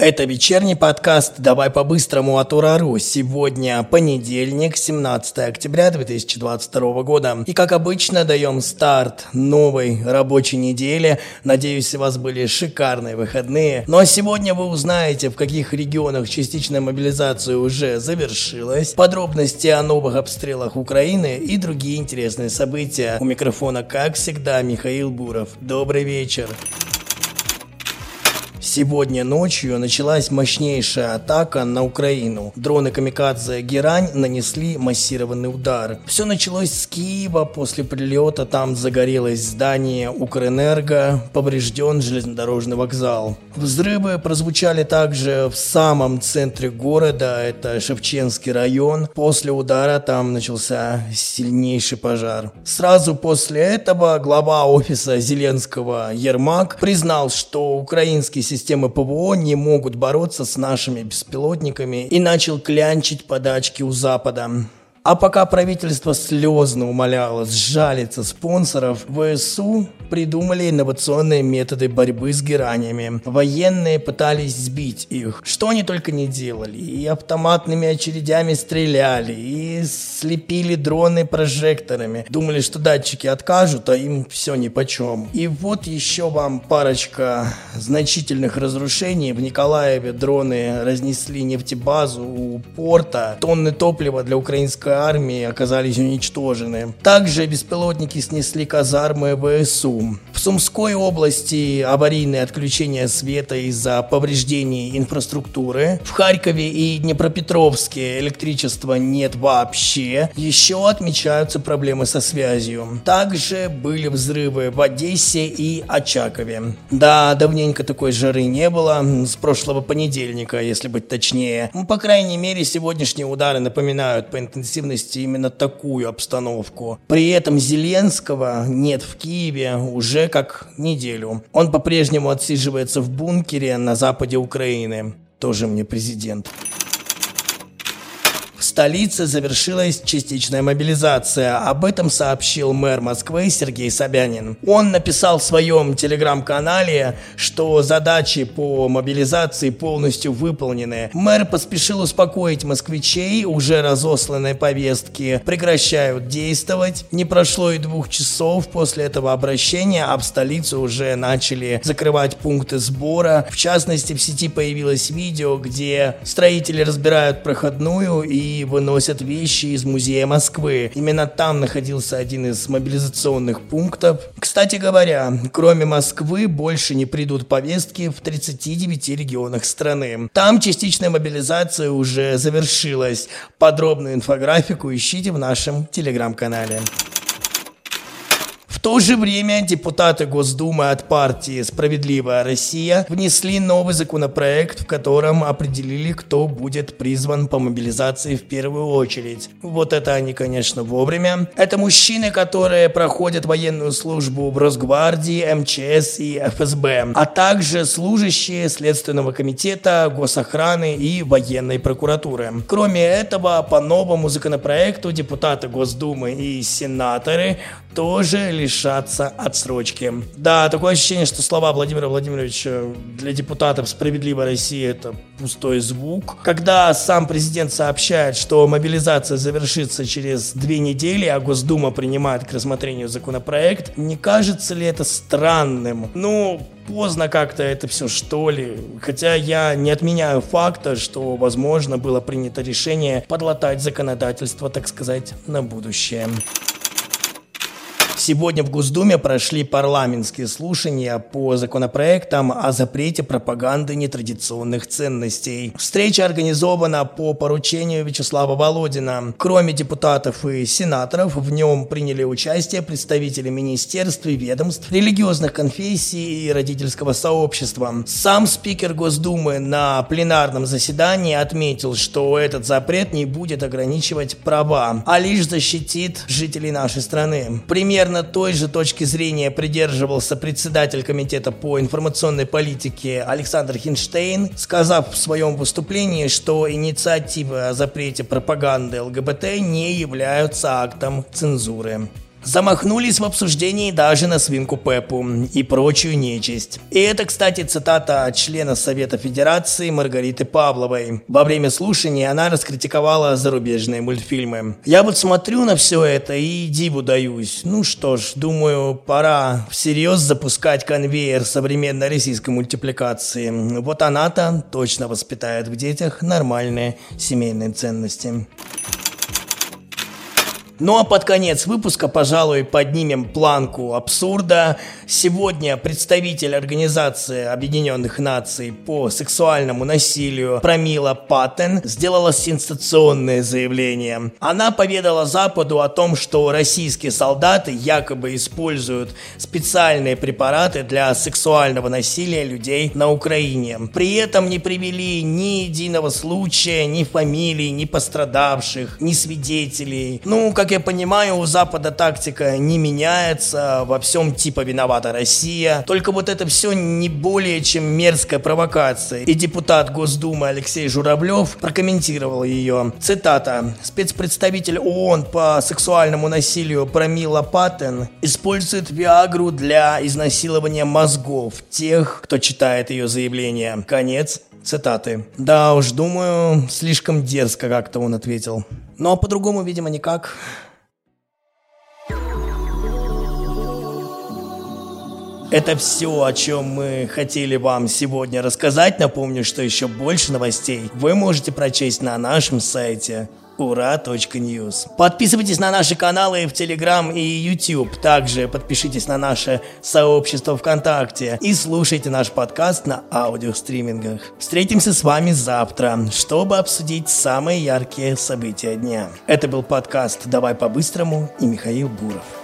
Это вечерний подкаст «Давай по-быстрому от Урару». Сегодня понедельник, 17 октября 2022 года. И как обычно даем старт новой рабочей недели. Надеюсь, у вас были шикарные выходные. Ну а сегодня вы узнаете, в каких регионах частичная мобилизация уже завершилась, подробности о новых обстрелах Украины и другие интересные события. У микрофона, как всегда, Михаил Буров. Добрый вечер. Сегодня ночью началась мощнейшая атака на Украину. Дроны Камикадзе Герань нанесли массированный удар. Все началось с Киева. После прилета там загорелось здание Укрэнерго, поврежден железнодорожный вокзал. Взрывы прозвучали также в самом центре города, это Шевченский район. После удара там начался сильнейший пожар. Сразу после этого глава офиса Зеленского Ермак признал, что украинский системы ПВО не могут бороться с нашими беспилотниками и начал клянчить подачки у Запада. А пока правительство слезно умоляло сжалиться спонсоров, ВСУ придумали инновационные методы борьбы с гераниями. Военные пытались сбить их. Что они только не делали. И автоматными очередями стреляли, и слепили дроны прожекторами. Думали, что датчики откажут, а им все ни по чем. И вот еще вам парочка значительных разрушений. В Николаеве дроны разнесли нефтебазу у порта. Тонны топлива для украинской армии оказались уничтожены. Также беспилотники снесли казармы ВСУ. В Сумской области аварийное отключение света из-за повреждений инфраструктуры. В Харькове и Днепропетровске электричества нет вообще. Еще отмечаются проблемы со связью. Также были взрывы в Одессе и Очакове. Да, давненько такой жары не было, с прошлого понедельника, если быть точнее. Ну, по крайней мере, сегодняшние удары напоминают по интенсивности именно такую обстановку. При этом Зеленского нет в Киеве уже как неделю. Он по-прежнему отсиживается в бункере на западе Украины. Тоже мне президент столице завершилась частичная мобилизация. Об этом сообщил мэр Москвы Сергей Собянин. Он написал в своем телеграм-канале, что задачи по мобилизации полностью выполнены. Мэр поспешил успокоить москвичей, уже разосланные повестки прекращают действовать. Не прошло и двух часов после этого обращения, в столице уже начали закрывать пункты сбора. В частности, в сети появилось видео, где строители разбирают проходную и выносят вещи из музея Москвы. Именно там находился один из мобилизационных пунктов. Кстати говоря, кроме Москвы больше не придут повестки в 39 регионах страны. Там частичная мобилизация уже завершилась. Подробную инфографику ищите в нашем телеграм-канале. То же время депутаты Госдумы от партии «Справедливая Россия» внесли новый законопроект, в котором определили, кто будет призван по мобилизации в первую очередь. Вот это они, конечно, вовремя. Это мужчины, которые проходят военную службу в Росгвардии, МЧС и ФСБ, а также служащие Следственного комитета, госохраны и военной прокуратуры. Кроме этого, по новому законопроекту депутаты Госдумы и сенаторы тоже лишатся отсрочки. Да, такое ощущение, что слова Владимира Владимировича для депутатов «Справедливой России» это пустой звук. Когда сам президент сообщает, что мобилизация завершится через две недели, а Госдума принимает к рассмотрению законопроект, не кажется ли это странным? Ну, поздно как-то это все, что ли. Хотя я не отменяю факта, что, возможно, было принято решение подлатать законодательство, так сказать, на будущее. Сегодня в Госдуме прошли парламентские слушания по законопроектам о запрете пропаганды нетрадиционных ценностей. Встреча организована по поручению Вячеслава Володина. Кроме депутатов и сенаторов, в нем приняли участие представители министерств и ведомств, религиозных конфессий и родительского сообщества. Сам спикер Госдумы на пленарном заседании отметил, что этот запрет не будет ограничивать права, а лишь защитит жителей нашей страны. Примерно примерно той же точки зрения придерживался председатель комитета по информационной политике Александр Хинштейн, сказав в своем выступлении, что инициативы о запрете пропаганды ЛГБТ не являются актом цензуры. Замахнулись в обсуждении даже на свинку Пеппу и прочую нечисть. И это, кстати, цитата от члена Совета Федерации Маргариты Павловой. Во время слушания она раскритиковала зарубежные мультфильмы. Я вот смотрю на все это и диву даюсь. Ну что ж, думаю, пора всерьез запускать конвейер современной российской мультипликации. Вот она-то точно воспитает в детях нормальные семейные ценности. Ну а под конец выпуска, пожалуй, поднимем планку абсурда. Сегодня представитель Организации Объединенных Наций по сексуальному насилию Промила Паттен сделала сенсационное заявление. Она поведала Западу о том, что российские солдаты якобы используют специальные препараты для сексуального насилия людей на Украине. При этом не привели ни единого случая, ни фамилий, ни пострадавших, ни свидетелей. Ну, как как я понимаю, у Запада тактика не меняется, во всем типа виновата Россия. Только вот это все не более чем мерзкая провокация. И депутат Госдумы Алексей Журавлев прокомментировал ее. Цитата. Спецпредставитель ООН по сексуальному насилию Промила Паттен использует Виагру для изнасилования мозгов тех, кто читает ее заявление. Конец цитаты. Да уж, думаю, слишком дерзко как-то он ответил. Но по-другому, видимо, никак. Это все, о чем мы хотели вам сегодня рассказать. Напомню, что еще больше новостей вы можете прочесть на нашем сайте ура.ньюс. Подписывайтесь на наши каналы в Телеграм и YouTube. Также подпишитесь на наше сообщество ВКонтакте и слушайте наш подкаст на аудиостримингах. Встретимся с вами завтра, чтобы обсудить самые яркие события дня. Это был подкаст «Давай по-быстрому» и Михаил Буров.